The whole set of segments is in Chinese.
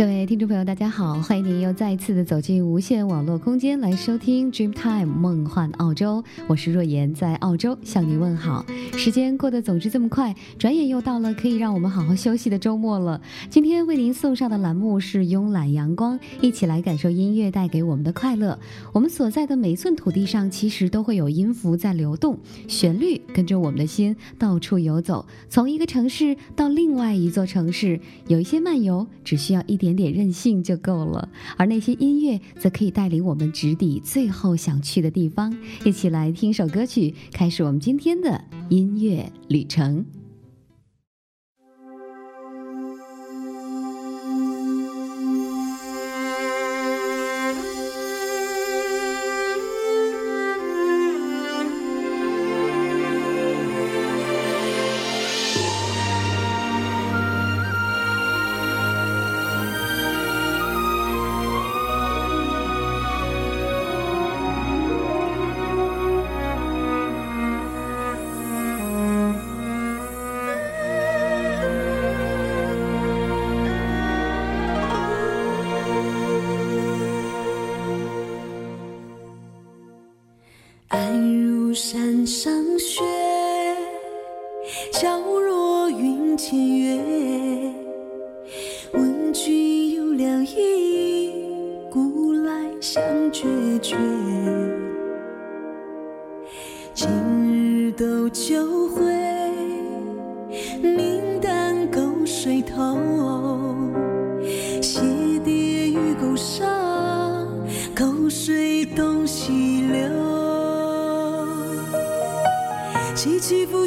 各位听众朋友，大家好，欢迎您又再一次的走进无线网络空间来收听 Dreamtime 梦幻澳洲，我是若言，在澳洲向您问好。时间过得总是这么快，转眼又到了可以让我们好好休息的周末了。今天为您送上的栏目是慵懒阳光，一起来感受音乐带给我们的快乐。我们所在的每一寸土地上，其实都会有音符在流动，旋律跟着我们的心到处游走，从一个城市到另外一座城市，有一些漫游只需要一点。点点任性就够了，而那些音乐则可以带领我们直抵最后想去的地方。一起来听首歌曲，开始我们今天的音乐旅程。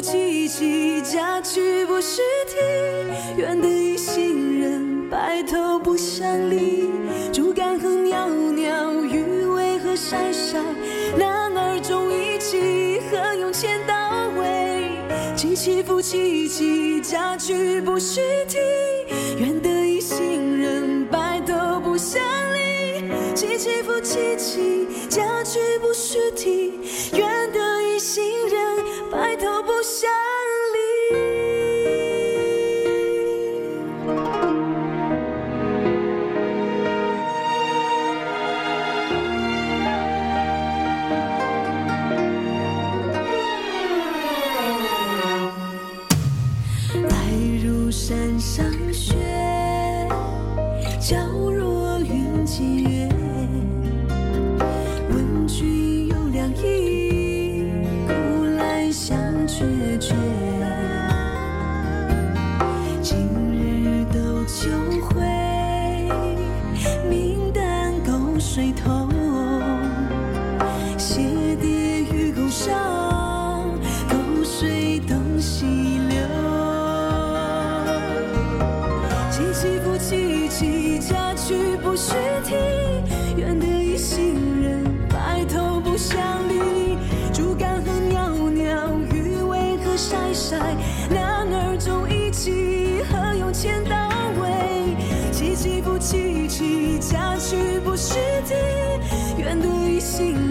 起伏起起，嫁娶不须啼，愿得一心人，白头不相离。竹竿和袅袅，鱼尾和晒晒，男儿重义气，何用千刀为？起起伏起起，嫁娶不须啼，愿得一心人，白头不相离。起起伏起起，嫁娶不须啼，愿得一心人。白头不相不弃不弃，佳曲不须听。愿得一心人，白头不相离。竹竿和袅袅，鱼尾和晒晒。男儿重意气，何用千刀万。不弃不弃，佳曲不须听。愿得一心。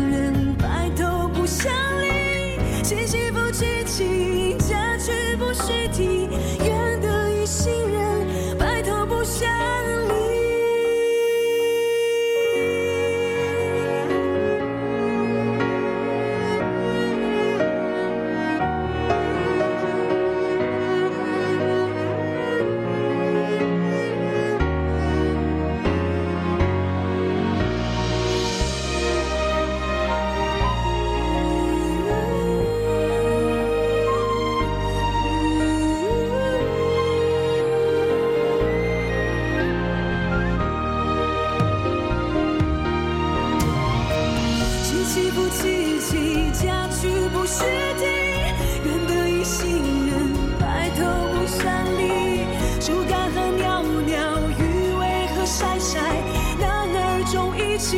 起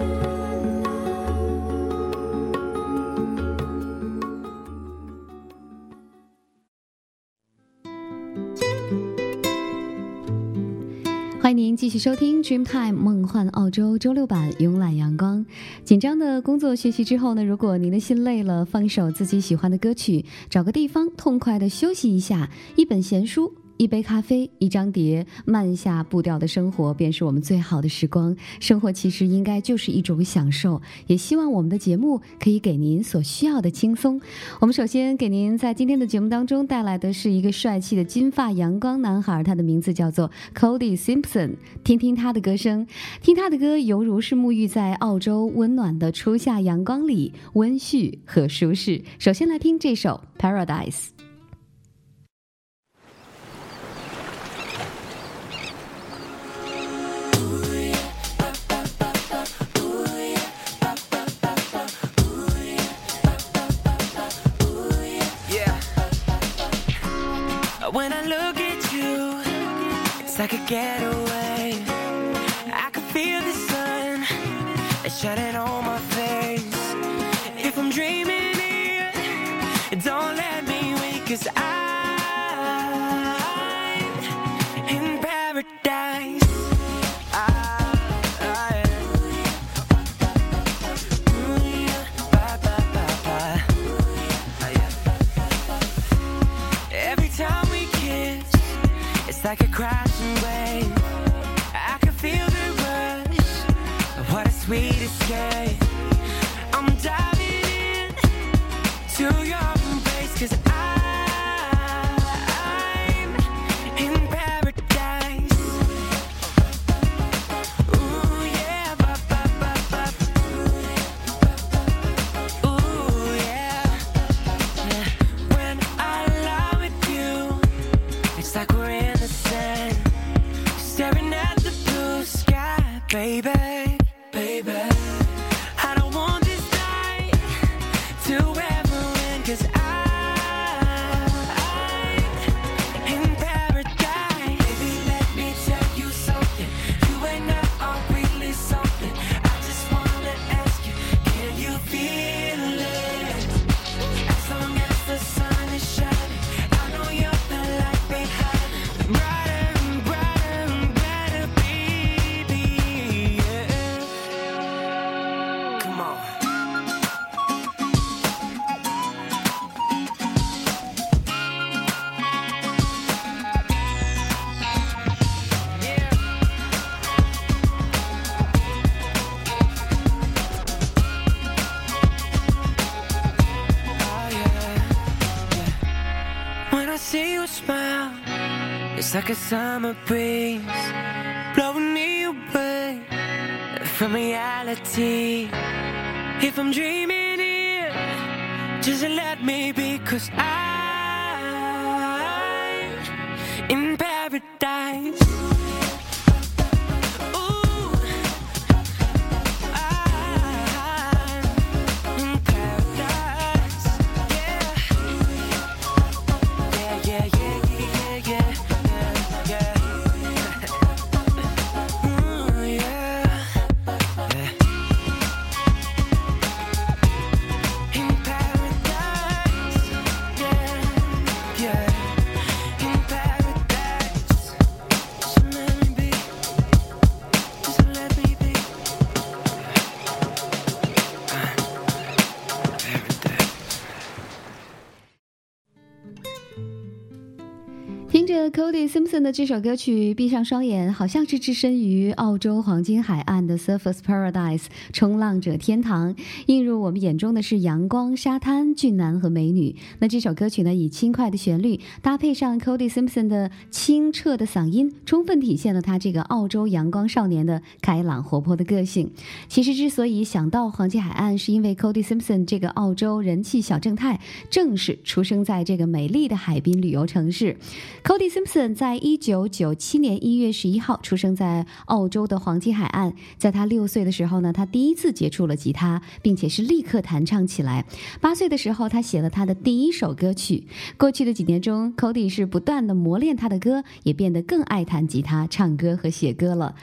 欢迎您继续收听 Dreamtime 梦幻澳洲周六版慵懒阳光。紧张的工作学习之后呢，如果您的心累了，放一首自己喜欢的歌曲，找个地方痛快的休息一下，一本闲书。一杯咖啡，一张碟，慢下步调的生活便是我们最好的时光。生活其实应该就是一种享受，也希望我们的节目可以给您所需要的轻松。我们首先给您在今天的节目当中带来的是一个帅气的金发阳光男孩，他的名字叫做 Cody Simpson。听听他的歌声，听他的歌，犹如是沐浴在澳洲温暖的初夏阳光里，温煦和舒适。首先来听这首《Paradise》。When I look at you, it's like a getaway. I can feel the sun shining on my face. If I'm dreaming it, don't let me wake, cause I'm a summer breeze blowing me away from reality. If I'm dreaming here, just let me be, cause I'm Cody Simpson 的这首歌曲《闭上双眼》，好像是置身于澳洲黄金海岸的 Surfers Paradise 冲浪者天堂。映入我们眼中的是阳光、沙滩、俊男和美女。那这首歌曲呢，以轻快的旋律搭配上 Cody Simpson 的清澈的嗓音，充分体现了他这个澳洲阳光少年的开朗活泼的个性。其实之所以想到黄金海岸，是因为 Cody Simpson 这个澳洲人气小正太，正是出生在这个美丽的海滨旅游城市。Cody Simpson 在一九九七年一月十一号出生在澳洲的黄金海岸。在他六岁的时候呢，他第一次接触了吉他，并且是立刻弹唱起来。八岁的时候，他写了他的第一首歌曲。过去的几年中，Cody 是不断的磨练他的歌，也变得更爱弹吉他、唱歌和写歌了。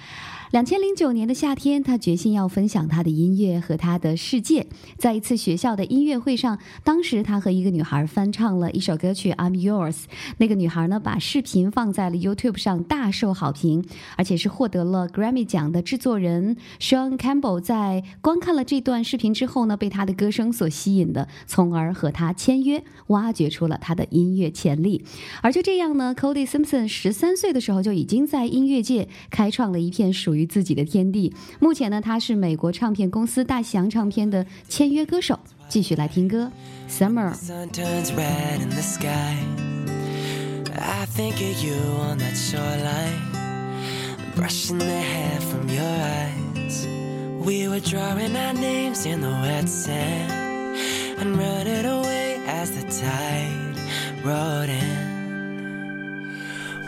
两千零九年的夏天，他决心要分享他的音乐和他的世界。在一次学校的音乐会上，当时他和一个女孩翻唱了一首歌曲《I'm Yours》。那个女孩呢，把视频放在了 YouTube 上，大受好评，而且是获得了 Grammy 奖的制作人 Sean Campbell 在观看了这段视频之后呢，被他的歌声所吸引的，从而和他签约，挖掘出了他的音乐潜力。而就这样呢，Cody Simpson 十三岁的时候就已经在音乐界开创了一片属于自己的天地。目前呢，他是美国唱片公司大西洋唱片的签约歌手。继续来听歌，《Summer》。 sun turns red in the sky. I think of you on that shoreline, brushing the hair from your eyes. We were drawing our names in the wet sand and running away as the tide rolled in.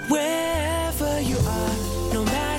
Wherever you are, no matter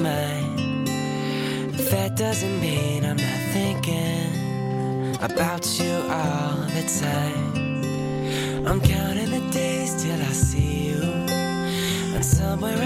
mine, that doesn't mean I'm not thinking about you all the time. I'm counting the days till I see you, and somewhere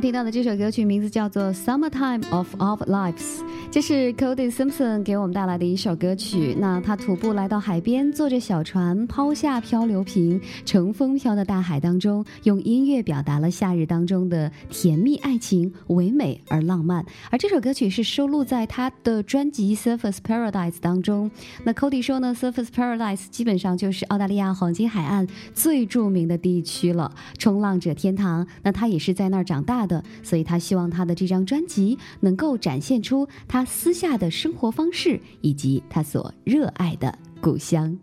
听到的这首歌曲名字叫做《Summertime of Our Lives》，这是 Cody Simpson 给我们带来的一首歌曲。那他徒步来到海边，坐着小船，抛下漂流瓶，乘风飘到大海当中，用音乐表达了夏日当中的甜蜜爱情，唯美而浪漫。而这首歌曲是收录在他的专辑《Surface Paradise》当中。那 Cody 说呢，《Surface Paradise》基本上就是澳大利亚黄金海岸最著名的地区了，冲浪者天堂。那他也是在那儿长大的，的，所以他希望他的这张专辑能够展现出他私下的生活方式，以及他所热爱的故乡。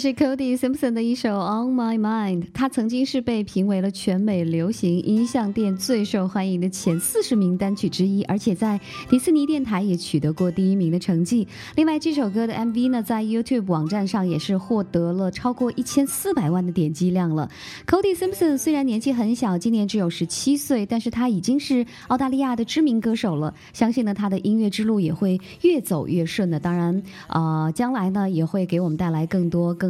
是 Cody Simpson 的一首《On My Mind》，他曾经是被评为了全美流行音像店最受欢迎的前四十名单曲之一，而且在迪士尼电台也取得过第一名的成绩。另外，这首歌的 MV 呢，在 YouTube 网站上也是获得了超过一千四百万的点击量了。Cody Simpson 虽然年纪很小，今年只有十七岁，但是他已经是澳大利亚的知名歌手了。相信呢，他的音乐之路也会越走越顺的。当然，呃，将来呢，也会给我们带来更多更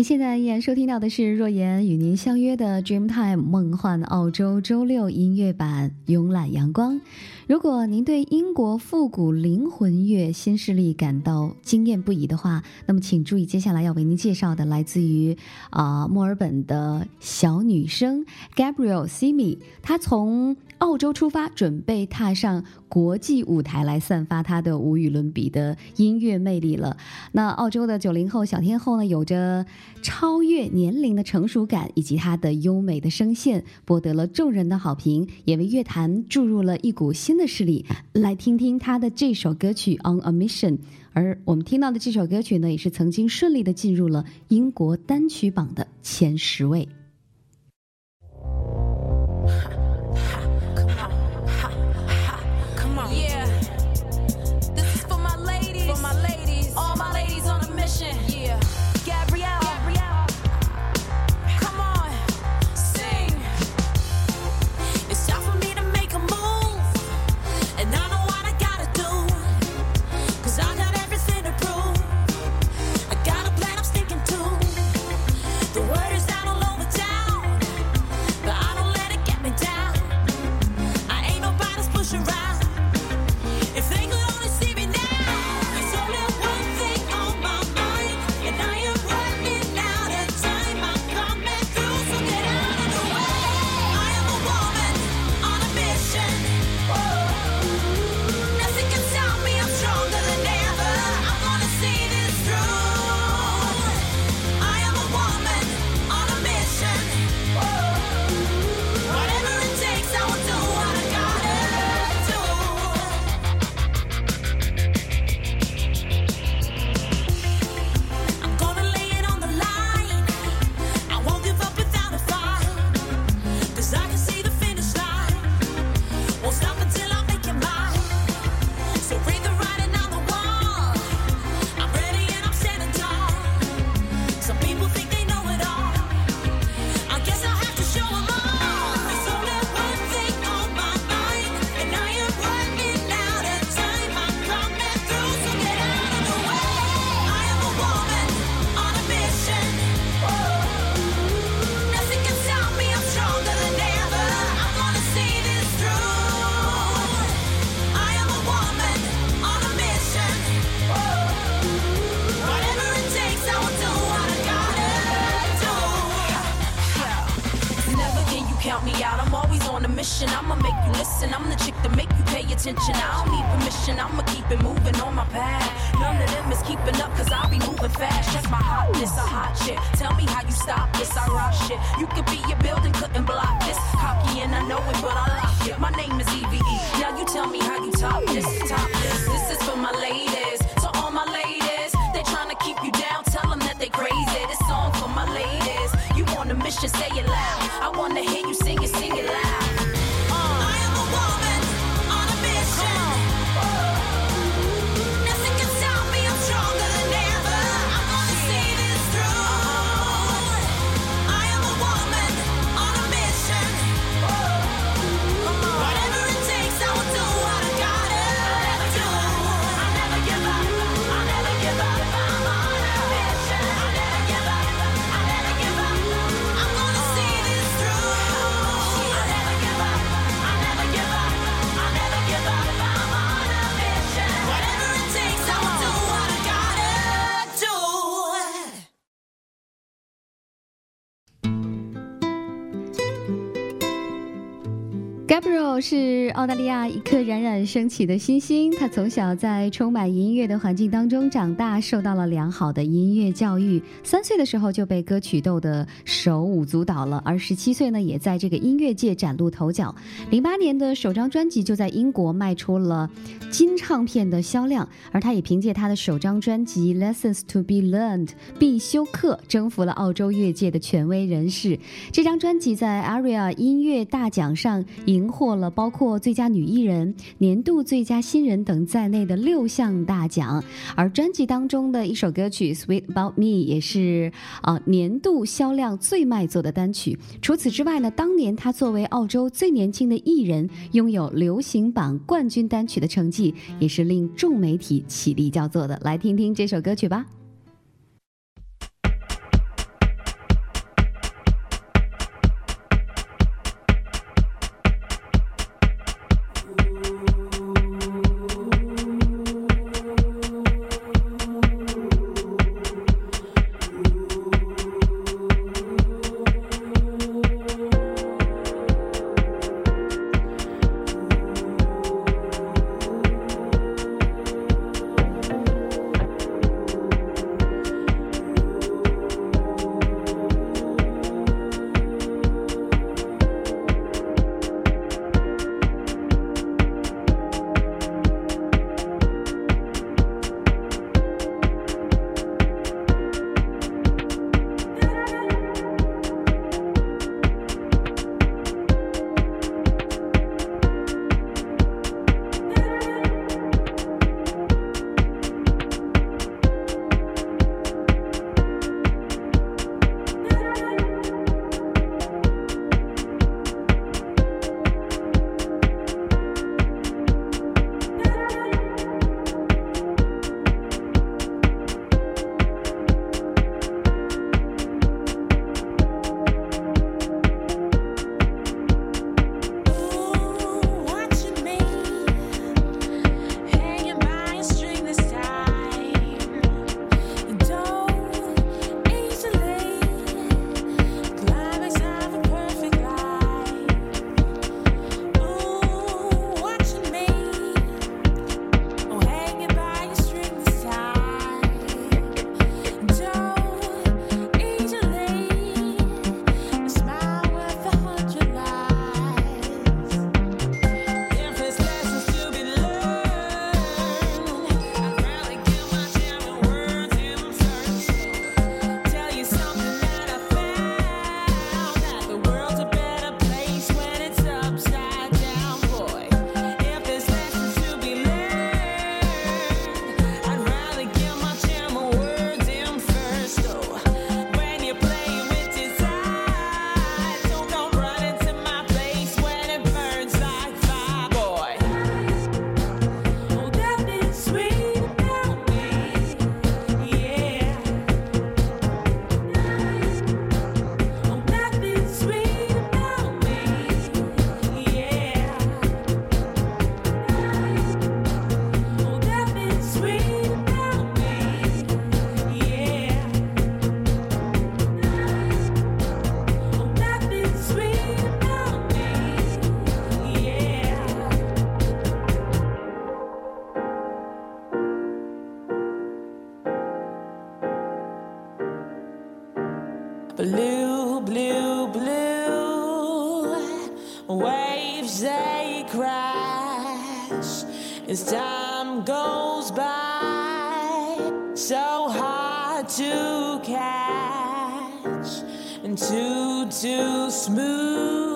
您现在依然收听到的是若言与您相约的 Dreamtime 梦幻澳洲周六音乐版，慵懒阳光。如果您对英国复古灵魂乐新势力感到惊艳不已的话，那么请注意接下来要为您介绍的来自于啊、墨尔本的小女生 Gabriel Simi，她从澳洲出发，准备踏上国际舞台来散发她的无与伦比的音乐魅力了。那澳洲的九零后小天后呢，有着超越年龄的成熟感，以及她的优美的声线，博得了众人的好评，也为乐坛注入了一股新的势力。来听听他的这首歌曲《On a Mission》，而我们听到的这首歌曲呢，也是曾经顺利的进入了英国单曲榜的前十位。Count me out. I'm always on a mission. I'ma make you listen. I'm the chick to make you pay attention. I don't need permission. I'ma keep it moving on my path. None of them is keeping up, cause I'll be moving fast. That's my hotness, a hot shit. Tell me how you stop this. I rock shit. You could be your building, couldn't block this. Cocky and I know it, but I lock it. My name is EVE. Now you tell me how you top this. Top this. This is for my ladies. To all my ladies. They tryna keep you down. Tell them that they crazy. This song for my ladies. You on a mission, say it loud. I wanna hear Gabriel 是澳大利亚一颗冉冉升起的新星，他从小在充满音乐的环境当中长大，受到了良好的音乐教育。三岁的时候就被歌曲逗得手舞足蹈了，而十七岁呢，也在这个音乐界崭露头角。零八年的首张专辑就在英国卖出了金唱片的销量，而他也凭借他的首张专辑《Lessons to Be Learned》必修课，征服了澳洲乐界的权威人士。这张专辑在 ARIA 音乐大奖上赢获了包括最佳女艺人、年度最佳新人等在内的六项大奖，而专辑当中的一首歌曲《Sweet About Me》也是啊、年度销量最卖座的单曲。除此之外呢，当年他作为澳洲最年轻的艺人，拥有流行榜冠军单曲的成绩，也是令众媒体起立叫座的。来听听这首歌曲吧。Blue, blue, blue. Waves they crash as time goes by. So hard to catch and too, too smooth.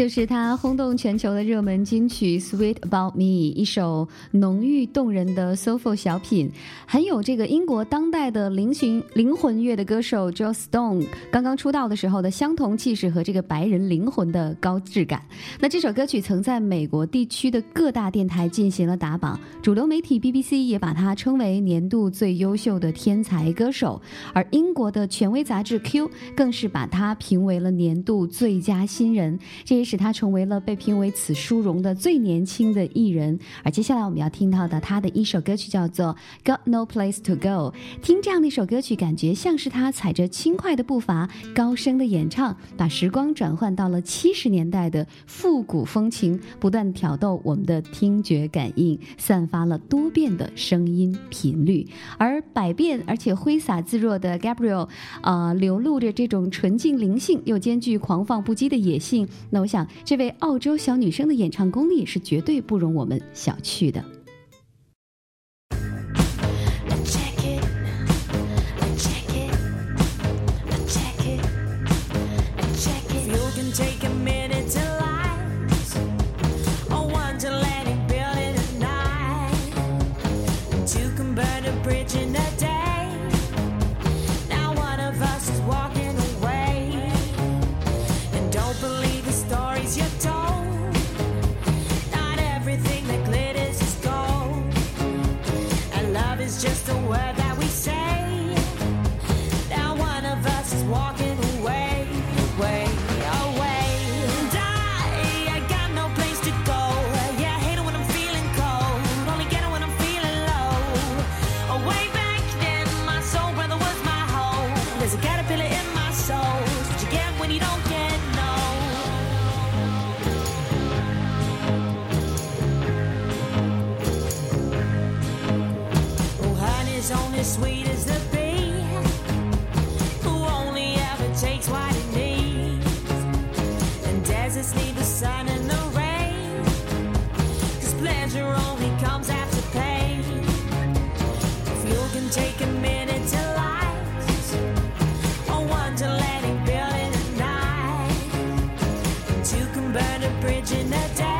就是他轰动全球的热门金曲《Sweet About Me》，一首浓郁动人的 s o f o 小品，很有这个英国当代的灵魂灵魂乐的歌手 Joe Stone 刚刚出道的时候的相同气势和这个白人灵魂的高质感。那这首歌曲曾在美国地区的各大电台进行了打榜，主流媒体 BBC 也把它称为年度最优秀的天才歌手，而英国的权威杂志 Q 更是把它评为了年度最佳新人，这也使他成为了被评为此殊荣的最年轻的艺人。而接下来我们要听到的他的一首歌曲叫做《Got No Place to Go》，听这样的一首歌曲，感觉像是他踩着轻快的步伐，高声的演唱，把时光转换到了七十年代的复古风情，不断挑逗我们的听觉感应，散发了多变的声音频率。而百变而且挥洒自若的 Gabriel，呃，流露着这种纯净灵性，又兼具狂放不羁的野性。那我想，这位澳洲小女生的演唱功力是绝对不容我们小觑的。burn a bridge in the dark.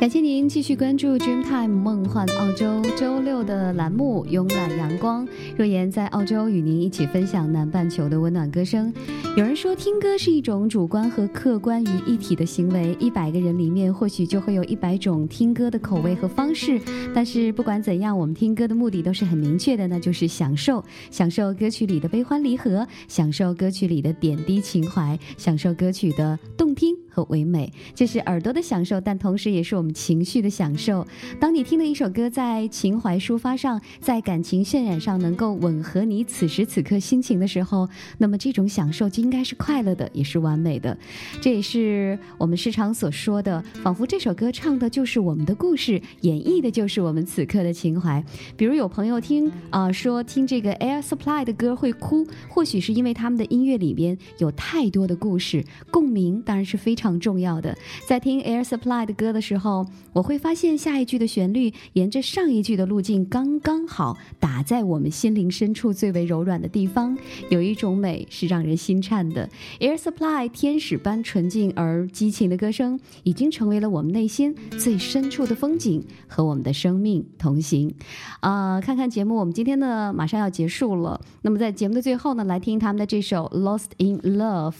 感谢您继续关注 Dreamtime 梦幻澳洲周六的栏目《慵懒阳光》。若言在澳洲与您一起分享南半球的温暖歌声。有人说，听歌是一种主观和客观于一体的行为，一百个人里面或许就会有一百种听歌的口味和方式。但是不管怎样，我们听歌的目的都是很明确的，那就是享受，享受歌曲里的悲欢离合，享受歌曲里的点滴情怀，享受歌曲的动听和唯美。这是耳朵的享受，但同时也是我们情绪的享受。当你听的一首歌在情怀抒发上，在感情渲染上能够吻合你此时此刻心情的时候，那么这种享受就应该是快乐的，也是完美的。这也是我们时常所说的，仿佛这首歌唱的就是我们的故事，演绎的就是我们此刻的情怀。比如有朋友听啊、说听这个 Air Supply 的歌会哭，或许是因为他们的音乐里边有太多的故事，共鸣当然是非常重要的。在听 Air Supply 的歌的时候，我会发现下一句的旋律沿着上一句的路径刚刚好打在我们心灵深处最为柔软的地方，有一种美是让人心颤的。Air Supply 天使般纯净而激情的歌声，已经成为了我们内心最深处的风景，和我们的生命同行。啊、看看节目，我们今天呢马上要结束了。那么在节目的最后呢，来听他们的这首《Lost in Love》。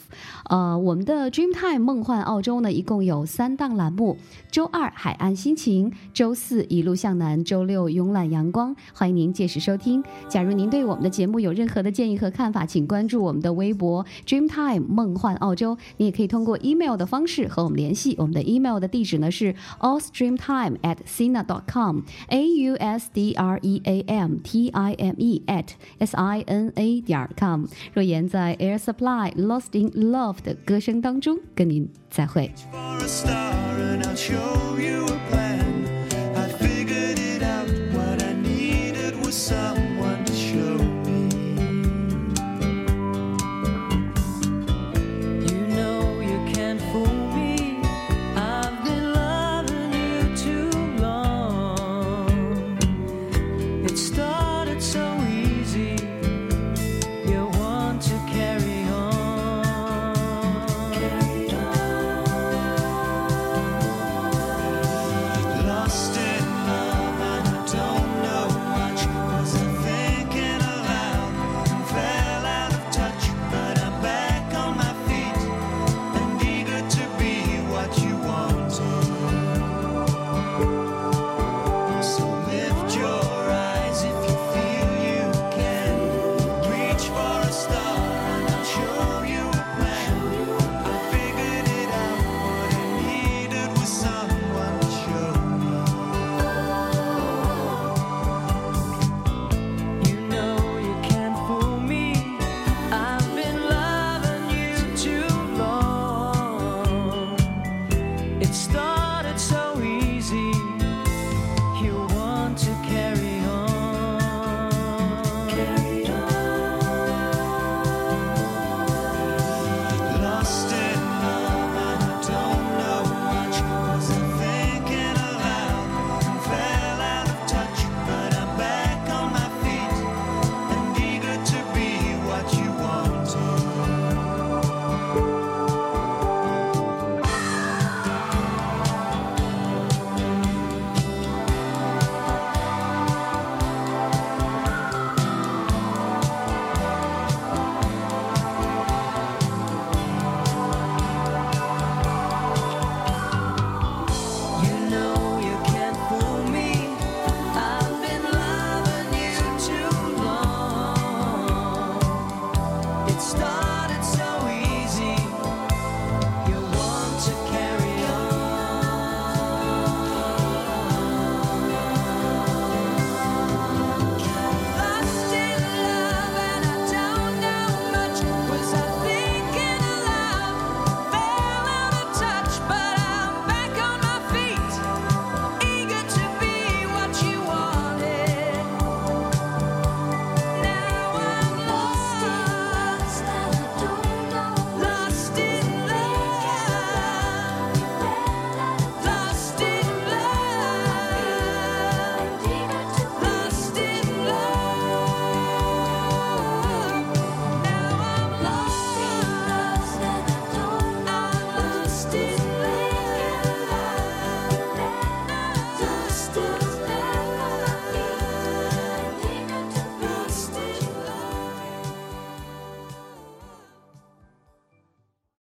呃，我们的 Dreamtime 梦幻澳洲呢，一共有三档栏目：周二海岸心情，周四一路向南，周六慵懒阳光。欢迎您届时收听。假如您对我们的节目有任何的建议和看法，请关注我们的微博 Dreamtime 梦幻澳洲。你也可以通过 email 的方式和我们联系。我们的 email 的地址呢是 ausdreamtime at sina dot com，a u s d r e a m t i m e at s i n a 点 com。若言在 Air Supply Lost in Love 的歌声当中跟您再会。for a star and I'll show you a plan. I figured it out. What I needed was some.